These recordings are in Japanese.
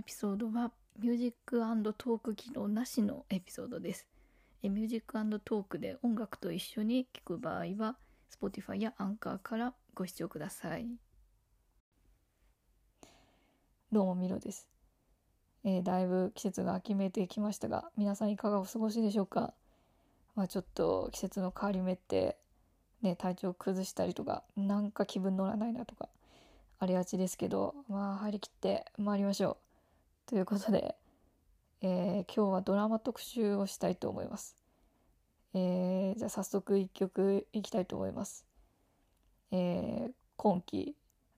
エピソードは Music Talk 機能なしのエピソードです。え Music Talk で音楽と一緒に聴く場合は Spotify やアンカーからご視聴ください。どうもミロです、えー、だいぶ季節が秋めいてきましたが皆さんいかがお過ごしでしょうか？まあちょっと季節の変わり目ってね体調崩したりとかなんか気分乗らないなとかありがちですけどまあ張り切って参りましょう。ということで、えー、今日はドラマ特集をしたいと思います。えー、じゃあ早速一曲いきたいと思います。えー、今期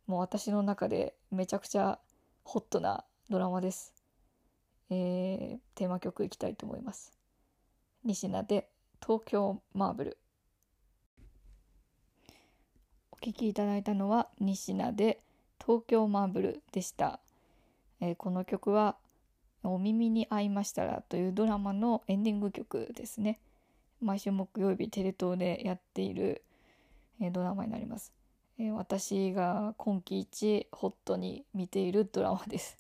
もう私の中でめちゃくちゃホットなドラマです。えー、テーマ曲いきたいと思います。西名で東京マーブル。お聴きいただいたのは西名で東京マーブルでした。えー、この曲は「お耳に合いましたら」というドラマのエンディング曲ですね。毎週木曜日テレ東でやっている、えー、ドラマになります、えー、私が今季一ホットに見ているドラマです。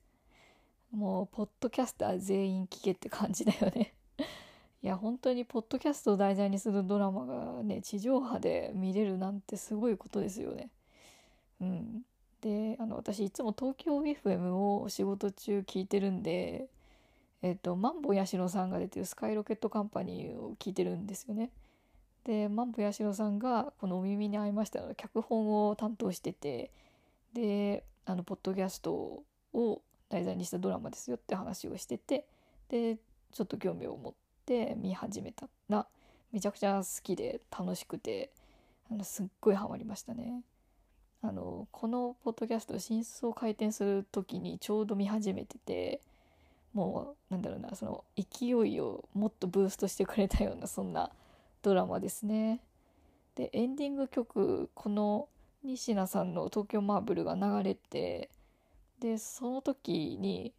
もうポッドキャスター全員聞けって感じだよね。いや本当にポッドキャストを題材にするドラマがね地上波で見れるなんてすごいことですよね。うん。であの私いつも東京 FM をお仕事中聞いてるんでえっ、とマンボヤシロさんが出てるスカイロケットカンパニーを聞いてるんですよね。でマンボヤシロさんがこの「お耳に合いました」の脚本を担当しててであのポッドキャストを題材にしたドラマですよって話をしててでちょっと興味を持って見始めたらめちゃくちゃ好きで楽しくてあのすっごいハマりましたね。あのこのポッドキャスト真相を回転する時にちょうど見始めててもうなんだろうなその勢いをもっとブーストしてくれたようなそんなドラマですね。でエンディング曲この西名さんの「東京マーブル」が流れてでその時に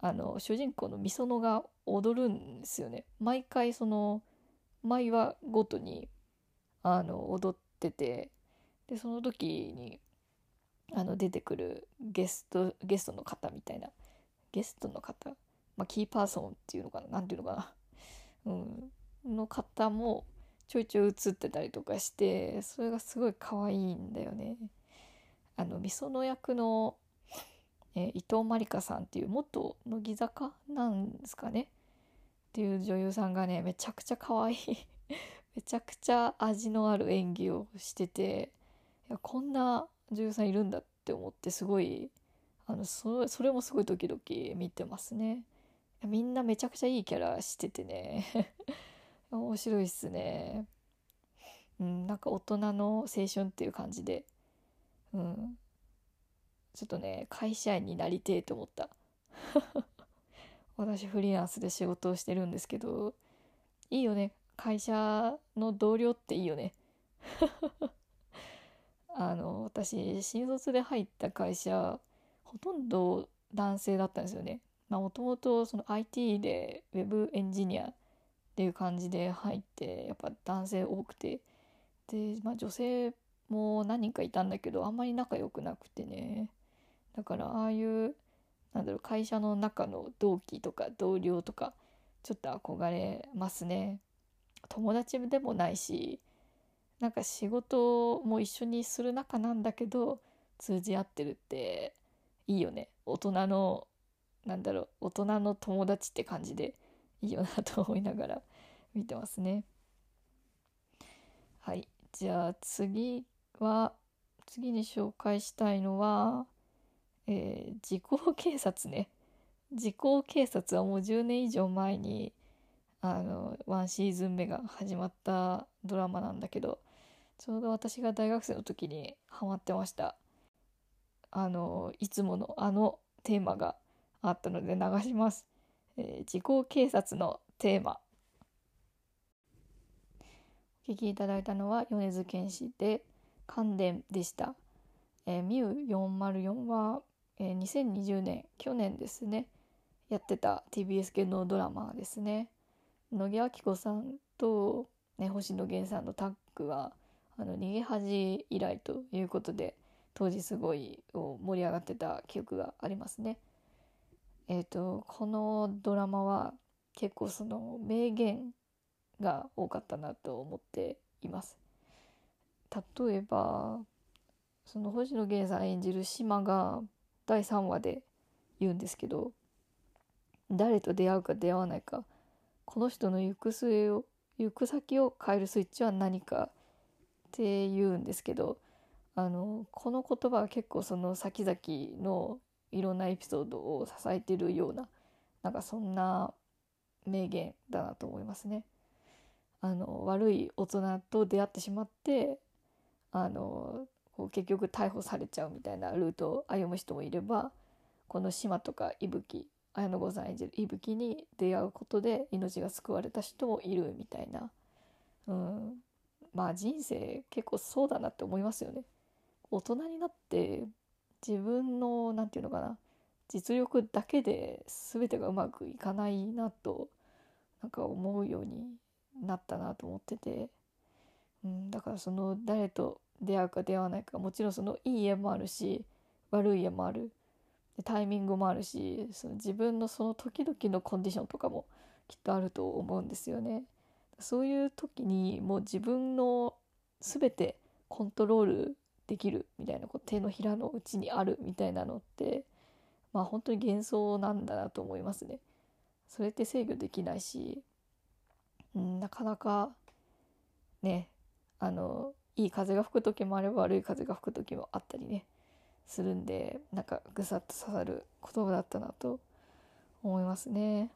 あの主人公のみそのが踊るんですよね。毎回その毎話ごとにあの踊っててでその時にあの出てくるゲストゲストの方みたいな。ゲストの方、まあ、キーパーソンっていうのかな？何ていうのかな、うん、の方もちょいちょい映ってたりとかしてそれがすごい可愛いんだよね。あのみその役の、えー、伊藤まりかさんっていう元乃木坂なんですかね？っていう女優さんがねめちゃくちゃ可愛い。めちゃくちゃ味のある演技をしててやこんな女優さんいるんだって思ってすごいあのそそれもすごいドキドキ見てますね。みんなめちゃくちゃいいキャラしててね。面白いっすね。うんなんか大人の青春っていう感じで。うん。ちょっとね会社員になりてえと思った。私フリーランスで仕事をしてるんですけどいいよね。会社の同僚っていいよね。あの私新卒で入った会社ほとんど男性だったんですよね。もともと IT でウェブエンジニアっていう感じで入ってやっぱ男性多くて。で、まあ、女性も何人かいたんだけどあんまり仲良くなくてね。だからああいうなんだろう会社の中の同期とか同僚とかちょっと憧れますね。友達でもないしなんか仕事も一緒にする仲なんだけど通じ合ってるっていいよね。大人のなんだろう大人の友達って感じでいいよなと思いながら見てますね。はい。じゃあ次は次に紹介したいのは、えー、時効警察ね。時効警察はもう10年以上前にあのワンシーズン目が始まったドラマなんだけどちょうど私が大学生の時にハマってました。あのいつものあのテーマがあったので流します、えー、時効警察のテーマ。お聞きいただいたのは米津玄師で関電でした、えー、ミュ404は、えー、2020年去年ですねやってた TBS 系のドラマですね。野木明子さんと、ね、星野源さんのタッグはあの逃げ恥以来ということで当時すごい盛り上がってた記憶がありますね。えっ、とこのドラマは結構その名言が多かったなと思っています例えばその星野源さん演じる島が第3話で言うんですけど誰と出会うか出会わないかこの人の行く末を行く先を変えるスイッチは何かって言うんですけどあのこの言葉は結構その先々のいろんなエピソードを支えてるようななんかそんな名言だなと思いますね。あの悪い大人と出会ってしまってあのこう結局逮捕されちゃうみたいなルートを歩む人もいればこの島とか伊吹綾野剛さん演じる伊吹に出会うことで命が救われた人もいるみたいな、うん、まあ人生結構そうだなって思いますよね。大人になって自分の何て言うのかな実力だけで全てがうまくいかないなとなんか思うようになったなと思ってて、うん、だからその誰と出会うか出会わないかもちろんそのいい家もあるし悪い家もあるタイミングもあるしその自分のその時々のコンディションとかもきっとあると思うんですよね。そういう時にもう自分の全てコントロールできるみたいなこう手のひらの内にあるみたいなのってまあ本当に幻想なんだなと思いますね。それって制御できないし、うん、なかなかねあのいい風が吹く時もあれば悪い風が吹く時もあったりねするんでなんかぐさっと刺さる言葉だったなと思いますね。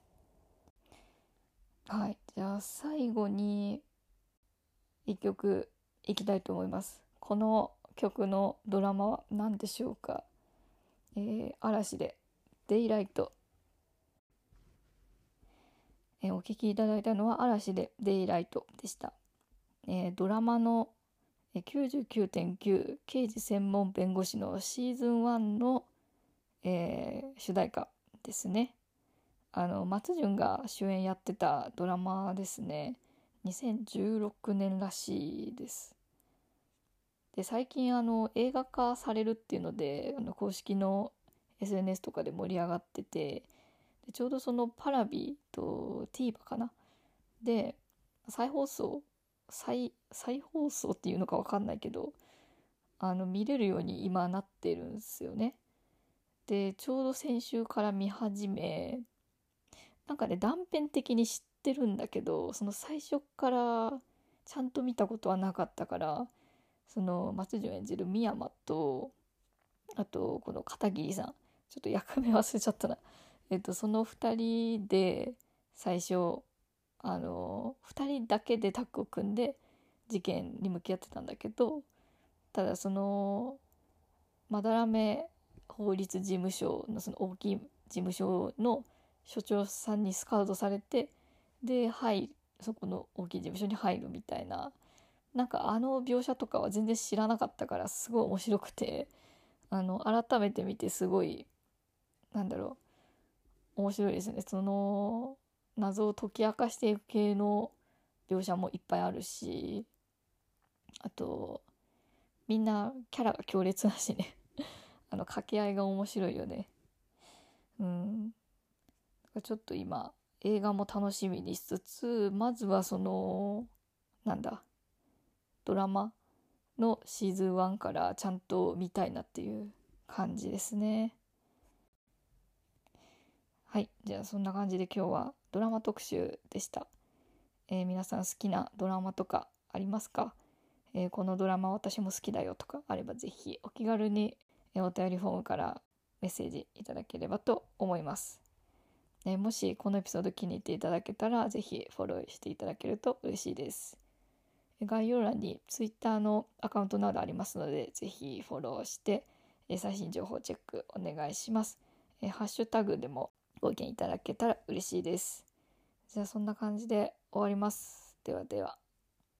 はい。じゃあ最後に一曲いきたいと思います。この曲のドラマは何でしょうか、えー、嵐で「デイライト」えー、お聴きいただいたのは嵐で「デイライト」でした、えー、ドラマの99.9刑事専門弁護士のシーズン1の、えー、主題歌ですね。あの松潤が主演やってたドラマですね。2016年らしいです。で最近あの映画化されるっていうのであの公式の SNS とかで盛り上がっててでちょうどそのパラビと TVer かな？で再放送再再放送っていうのか分かんないけどあの見れるように今なってるんですよね。でちょうど先週から見始めなんかね断片的に知ってるんだけどその最初からちゃんと見たことはなかったからその松潤演じる深山とあとこの片桐さんちょっと役名忘れちゃったな。えっとその2人で最初あの2人だけでタッグを組んで事件に向き合ってたんだけどただその斑目法律事務所のその大きい事務所の所長さんにスカウトされてではいそこの大きい事務所に入るみたいな。なんかあの描写とかは全然知らなかったからすごい面白くてあの改めて見てすごいなんだろう面白いですね。その謎を解き明かしていく系の描写もいっぱいあるしあとみんなキャラが強烈だしね。あの掛け合いが面白いよね。うん。ちょっと今映画も楽しみにしつつまずはそのなんだドラマのシーズン1からちゃんと見たいなっていう感じですね。はいじゃあそんな感じで今日はドラマ特集でした、えー、皆さん好きなドラマとかありますか、えー、このドラマ私も好きだよとかあればぜひお気軽にお便りフォームからメッセージいただければと思います、ね、もしこのエピソード気に入っていただけたらぜひフォローしていただけると嬉しいです概要欄に Twitter のアカウントなどありますのでぜひフォローして最新情報チェックお願いします。ハッシュタグでもご意見いただけたら嬉しいです。じゃあそんな感じで終わります。ではでは。